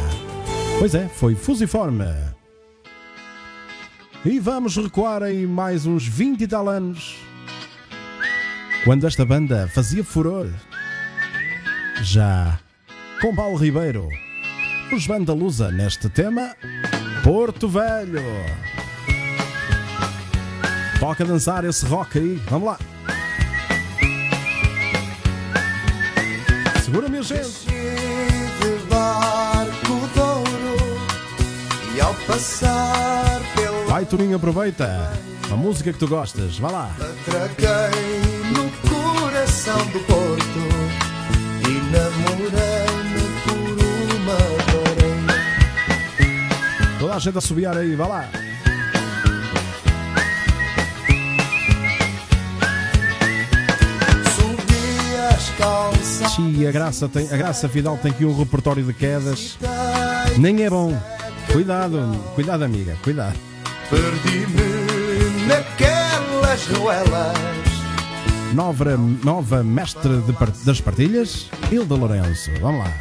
Pois é, foi fusiforme. E vamos recuar em mais uns 20 e tal anos. Quando esta banda fazia furor. Já com Paulo Ribeiro. Os Banda Lusa neste tema Porto Velho. Toca dançar esse rock aí. Vamos lá. Segura minha gente. de barco douro e ao passar Vai, Toninho, aproveita. Uma música que tu gostas. Vá lá. atraquei no coração do porto e namorei-me por uma varanda. Toda a gente a subiar aí. Vá lá. Subi as calças Xi, a Graça, tem, a Graça Fidal tem aqui um repertório de quedas. Nem é bom. Cuidado, cuidado, amiga. Cuidado. Perdi-me naquelas ruelas Nova, nova mestre par- das partilhas, Hilda Lourenço. Vamos lá.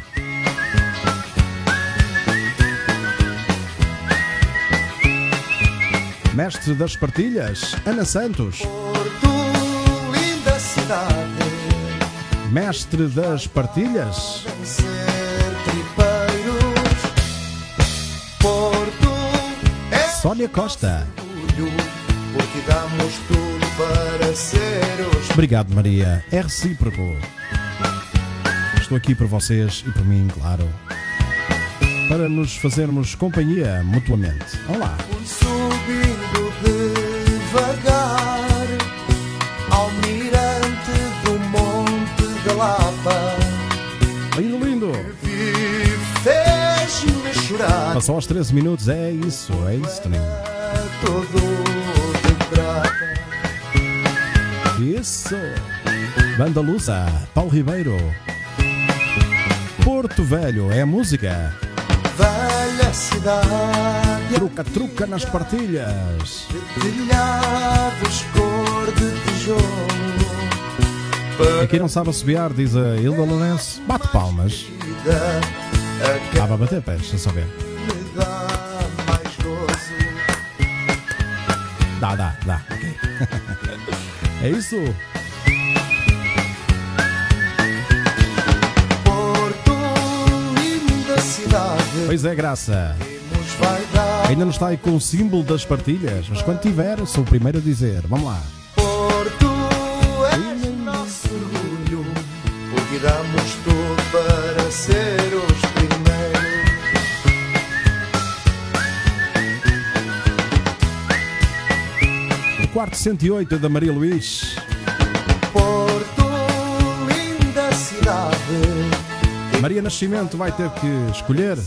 Mestre das partilhas, Ana Santos. Porto, linda cidade Mestre das partilhas, Sónia Costa. Porque damos tudo para ser os Obrigado, Maria. É recíproco. Estou aqui por vocês e por mim, claro. Para nos fazermos companhia mutuamente. Vamos chorar Passou aos 13 minutos. É isso, é isso, prata Isso. Banda Lusa, Paulo Ribeiro. Porto Velho é a música. Velha cidade Truca, truca nas partilhas. Telhados cor de tijolo E quem não sabe assobiar, diz a Hilda Lourenço, bate palmas. A Estava a bater pés, deixa só Dá, dá, dá. Ok. [LAUGHS] é isso. Porto, linda cidade Pois é, graça. Ainda não está aí com o símbolo das partilhas, mas quando tiver, sou o primeiro a dizer. Vamos lá. Quarto 108 da Maria Luís. Porto, linda cidade Maria Nascimento vai ter que escolher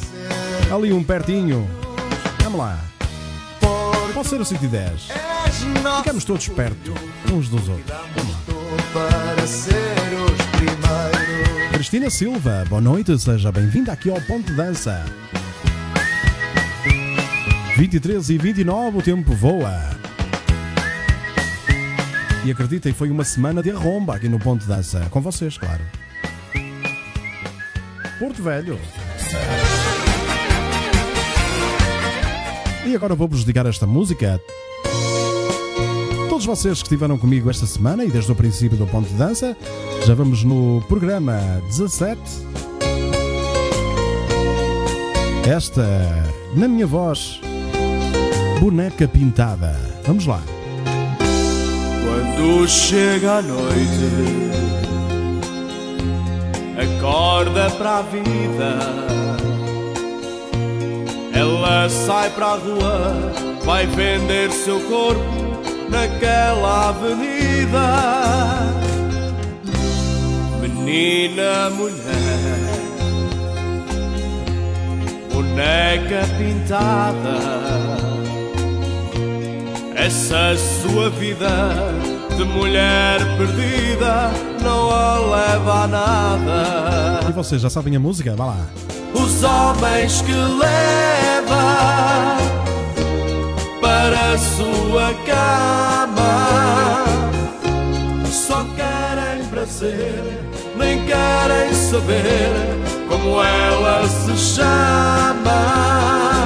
ali um pertinho. Vamos lá. Pode ser o 110. És nosso Ficamos todos perto uns dos outros. Cristina Silva, boa noite, seja bem-vinda aqui ao Ponto de Dança. 23 e 29, o tempo voa. E acreditem, foi uma semana de arromba aqui no Ponto Dança. Com vocês, claro. Porto Velho. E agora vou-vos esta música. Todos vocês que estiveram comigo esta semana e desde o princípio do Ponto de Dança, já vamos no programa 17. Esta, na minha voz, boneca pintada. Vamos lá. Quando chega a noite, acorda para a vida. Ela sai para a rua, vai vender seu corpo naquela avenida. Menina, mulher, boneca pintada. Essa sua vida de mulher perdida não a leva a nada. E vocês já sabem a música? Vá lá. Os homens que leva para a sua cama só querem prazer, nem querem saber como ela se chama.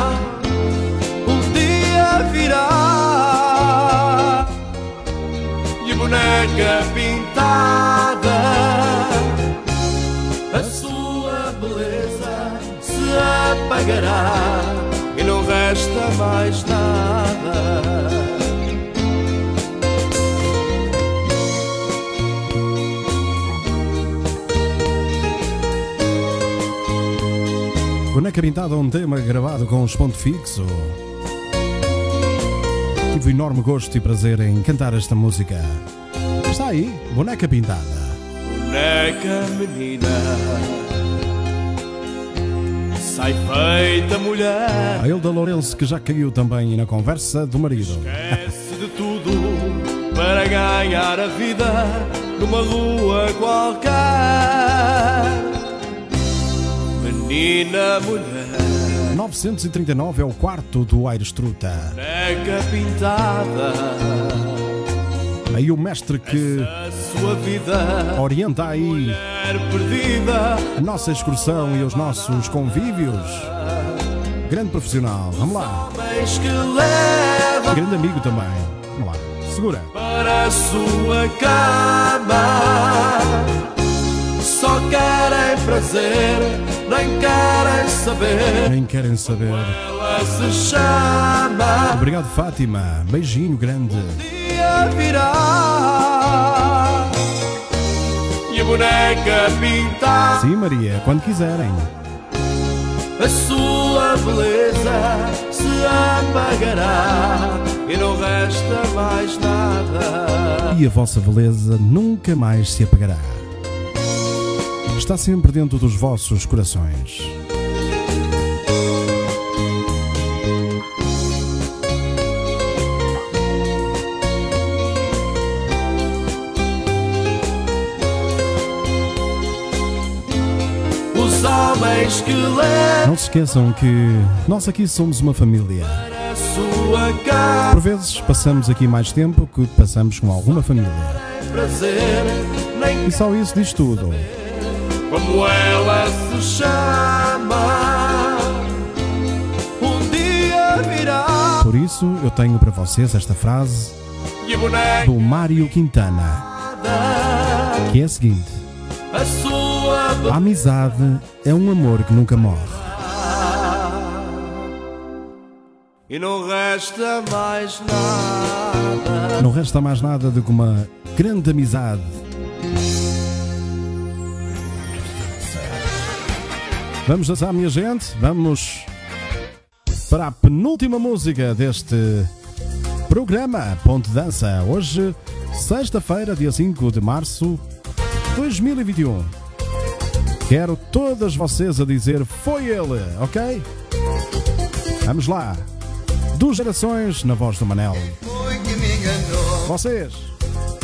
Boneca pintada a sua beleza se apagará e não resta mais nada. Boneca Pintada é um tema gravado com os ponto fixo. Tive o enorme gosto e prazer em cantar esta música. Está aí, Boneca Pintada. Boneca menina sai feita mulher. A Hilda Lourenço que já caiu também na conversa do marido. Esquece de tudo para ganhar a vida numa rua qualquer. Menina, mulher, 939 é o quarto do Aires Truta. boneca pintada, Aí o mestre que orienta aí a nossa excursão e os nossos convívios. Grande profissional, vamos lá. Grande amigo também. Vamos lá, segura. para a sua cama. Só querem prazer, nem querem saber. Nem querem saber. Ela se chama. Obrigado, Fátima. Beijinho grande. Dia virá e a boneca pintada Sim, Maria, quando quiserem. a sua beleza se apagará e não resta mais nada E a vossa beleza nunca mais se apagará. Está sempre dentro dos vossos corações. Homens que levam Não se esqueçam que nós aqui somos uma família. Por vezes passamos aqui mais tempo que passamos com alguma família. E só isso diz tudo. como ela se chama um dia virá Por isso eu tenho para vocês esta frase do Mário Quintana, que é a seguinte: a amizade é um amor que nunca morre. e não resta mais nada. Não resta mais nada do que uma grande amizade. Vamos dançar, minha gente? Vamos para a penúltima música deste programa Ponte Dança. Hoje, sexta-feira, dia 5 de março de 2021. Quero todas vocês a dizer foi ele, ok? Vamos lá. Duas gerações na voz do Manel. Foi que me enganou, Vocês.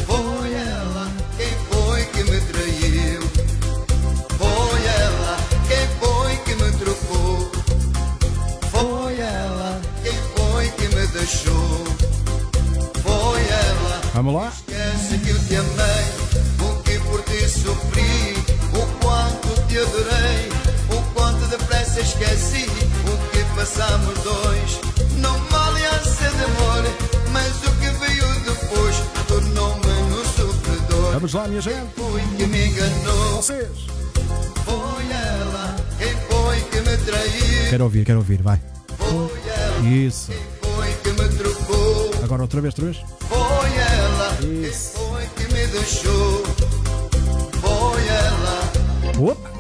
foi ela quem foi que me traiu. Foi ela quem foi que me trocou. Foi ela quem foi que me deixou. Foi ela. Vamos lá. Esquece que eu te amei, o que por ti sofri, te adorei, o quanto depressa esqueci, o que passamos dois. Não vale a ser de amor, mas o que veio depois tornou-me no sofredor. Vamos lá, minha gente. Foi que me enganou, Vocês. foi ela quem foi que me traiu, Quero ouvir, quero ouvir, vai. foi ela Isso. quem foi que me trocou. Agora outra vez, outra vez. Foi ela quem Isso. foi que me deixou. Foi ela. Opa.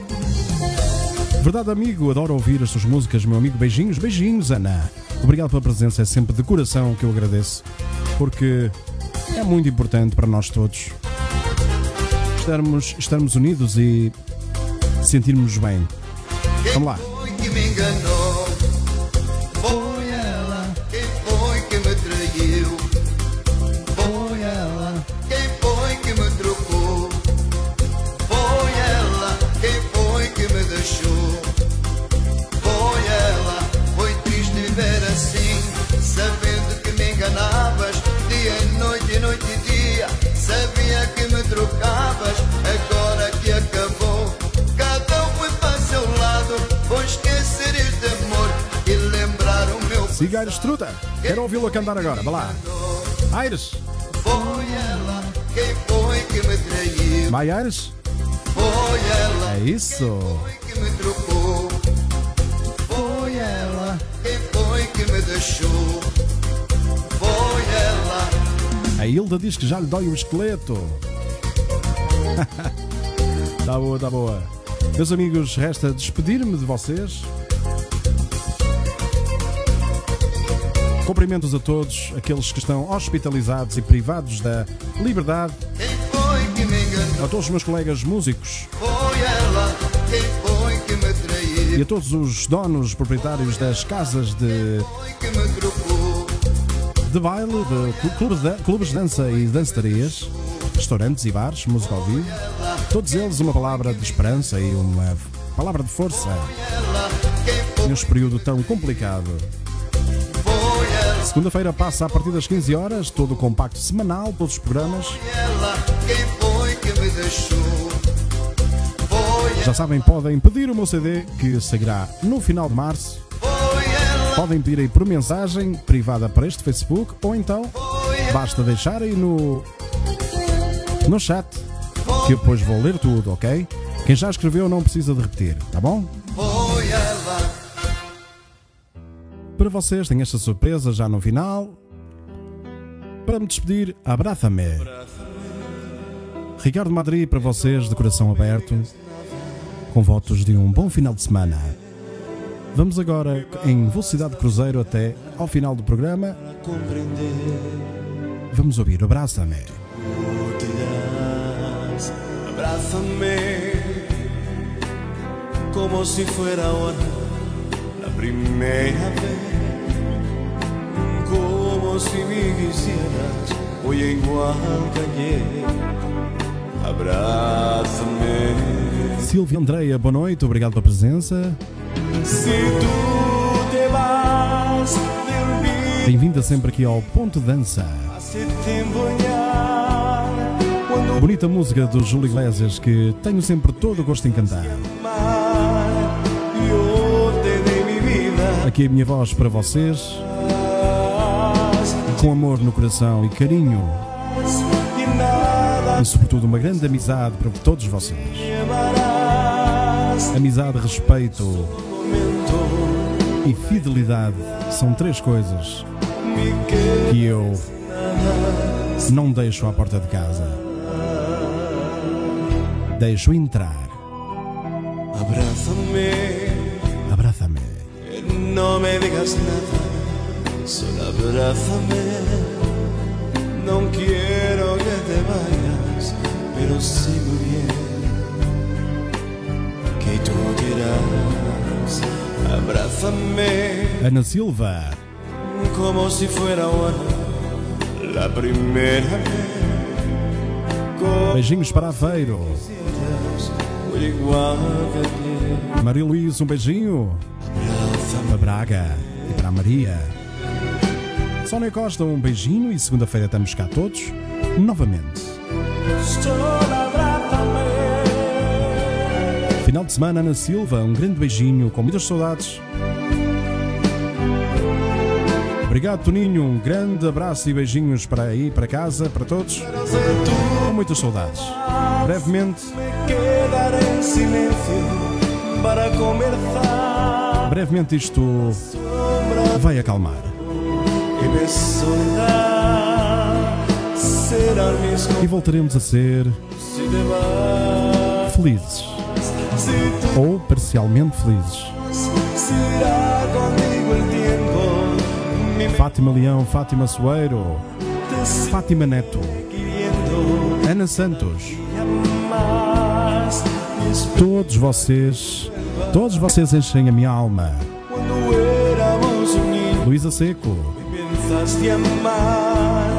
Verdade, amigo, adoro ouvir as suas músicas, meu amigo. Beijinhos, beijinhos, Ana. Obrigado pela presença, é sempre de coração que eu agradeço, porque é muito importante para nós todos estarmos, estarmos unidos e sentirmos bem. Vamos lá. Que me enganou. Cigares Truta. Quero ouvi-lo a cantar agora. Vai lá. Aires. Foi ela. Quem foi que me traiu? Vai, Aires. Foi ela. É isso. Foi que me trocou. Foi ela. Quem foi que me deixou? Foi ela. A Hilda diz que já lhe dói o esqueleto. [LAUGHS] tá boa, tá boa. Meus amigos, resta despedir-me de vocês. Cumprimentos a todos aqueles que estão hospitalizados e privados da liberdade. A todos os meus colegas músicos e a todos os donos proprietários das casas de, de baile, de clu- clubes de, clubes de dança e dançarias, restaurantes e bares, música ao vivo. Todos eles uma palavra de esperança e uma palavra de força neste período tão complicado. Segunda-feira passa a partir das 15 horas, todo o compacto semanal, todos os programas. Já sabem, podem pedir o meu CD que sairá no final de março. Podem pedir aí por mensagem privada para este Facebook ou então basta deixar aí no, no chat que eu depois vou ler tudo, ok? Quem já escreveu não precisa de repetir, tá bom? Para vocês tem esta surpresa já no final. Para me despedir, abraça-me. Ricardo Madrid para vocês de coração aberto, com votos de um bom final de semana. Vamos agora em velocidade de cruzeiro até ao final do programa. Vamos ouvir Abraça-me. Abrázame como si fuera ahora la primera vez, como si me quisieras hoy que ayer. Abrázame Silvia Andreia, boa noite, obrigado pela presença. si tú te vas de. Bem-vinda sempre aqui ao Ponto Dança. Bonita música do Júlio Iglesias que tenho sempre todo o gosto em cantar. Aqui a minha voz para vocês, com amor no coração e carinho, e sobretudo uma grande amizade para todos vocês. Amizade, respeito e fidelidade são três coisas que eu não deixo à porta de casa. Deixo entrar. Abraça-me. que No me digas nada, solo abrázame. No quiero que te vayas, pero sé muy bien que tú dirás. Abrázame Ana Silva, como si fuera ahora la primera vez. Beijinhos para Aveiro. Maria Luísa, um beijinho. Para Braga e para Maria. Sónia Costa, um beijinho e segunda-feira estamos cá todos novamente. Final de semana, Ana Silva, um grande beijinho, com muitas saudades. Obrigado, Toninho. Um grande abraço e beijinhos para aí, para casa, para todos. Com muitas saudades. Brevemente, brevemente isto vai acalmar. E voltaremos a ser felizes. Ou parcialmente felizes. Fátima Leão, Fátima Soeiro. Fátima Neto, Ana Santos, todos vocês, todos vocês enchem a minha alma. Luísa Seco, Pensaste amar,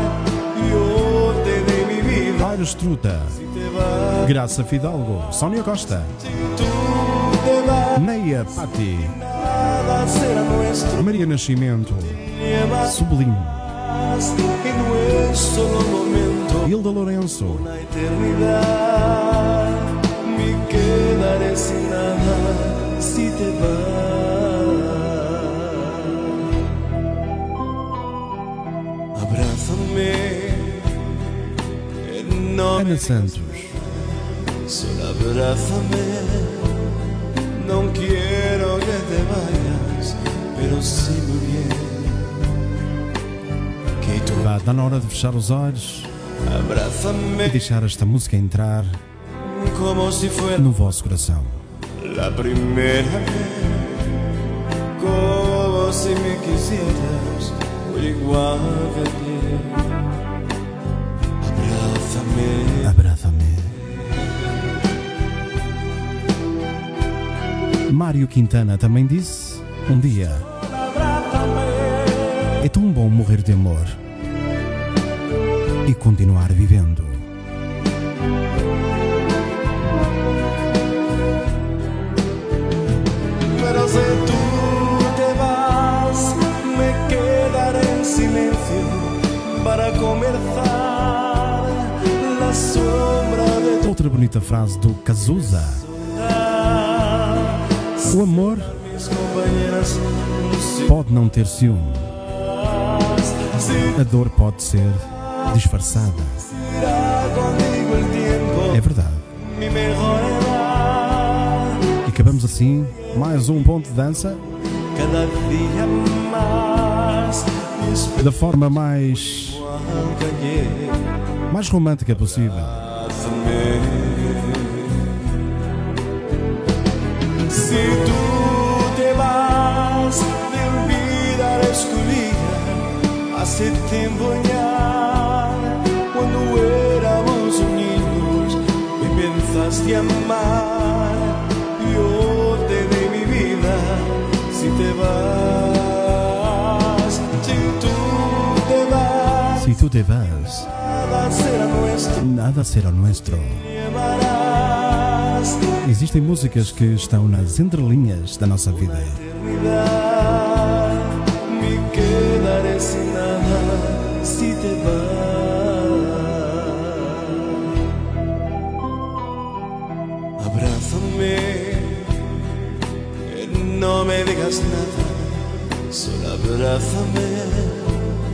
yo te dei mi vida. Aires Truta, Graça Fidalgo, Sónia Costa, Neia Patti. Maria Nascimento, Sublime, Hilda Lourenço. Me quedaré sin nada si te vas. Ana Santos, no quiero que te vayas, pero sé muy bien vá, está na hora de fechar os olhos e deixar esta música entrar no vosso coração. la primera vez, como si me quisieras igual que Mário Quintana também disse um dia: É tão bom morrer de amor e continuar vivendo. Pero si tú te vas, me quedaré en silencio para comenzar la sombra de tu Outra bonita frase do Cazuza: O amor pode não ter ciúme, a dor pode ser disfarçada. É verdade. E acabamos assim mais um ponto de dança da forma mais, mais romântica possível. Si tú te vas, tu vida. Hace tiempo ya, cuando éramos niños, me pensaste amar. Yo te di mi vida. Si te vas, si tú te vas, Se tu te vas, nada será nuestro. nada será nuestro. Existem músicas que estão nas entrelinhas da nossa vida.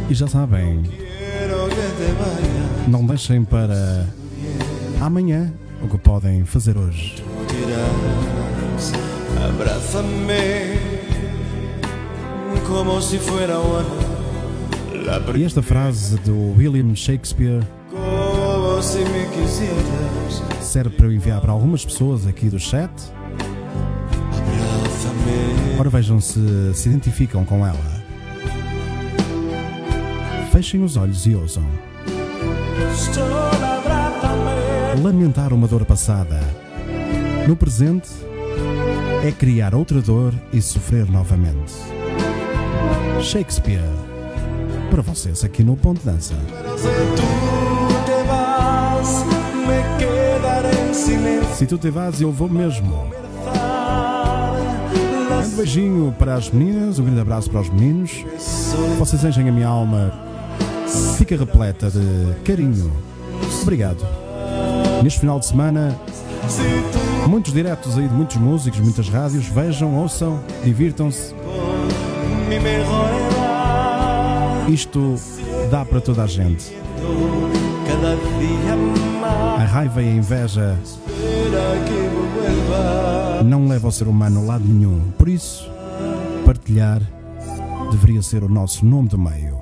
E já sabem, não deixem para amanhã o que podem fazer hoje. E esta frase do William Shakespeare serve para eu enviar para algumas pessoas aqui do chat. Ora vejam se se identificam com ela. Fechem os olhos e ouçam. Lamentar uma dor passada. No presente é criar outra dor e sofrer novamente. Shakespeare. Para vocês aqui no Ponto Dança. Se tu te vas, eu vou mesmo. Um beijinho para as meninas, um grande abraço para os meninos. Vocês enchem a minha alma. Fica repleta de carinho. Obrigado. Neste final de semana, muitos diretos aí de muitos músicos, muitas rádios. Vejam, ouçam, divirtam-se. Isto dá para toda a gente. A raiva e a inveja não levam o ser humano a lado nenhum. Por isso, partilhar deveria ser o nosso nome do meio.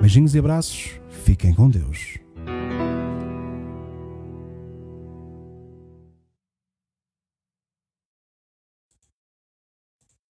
Beijinhos e abraços. Fiquem com Deus.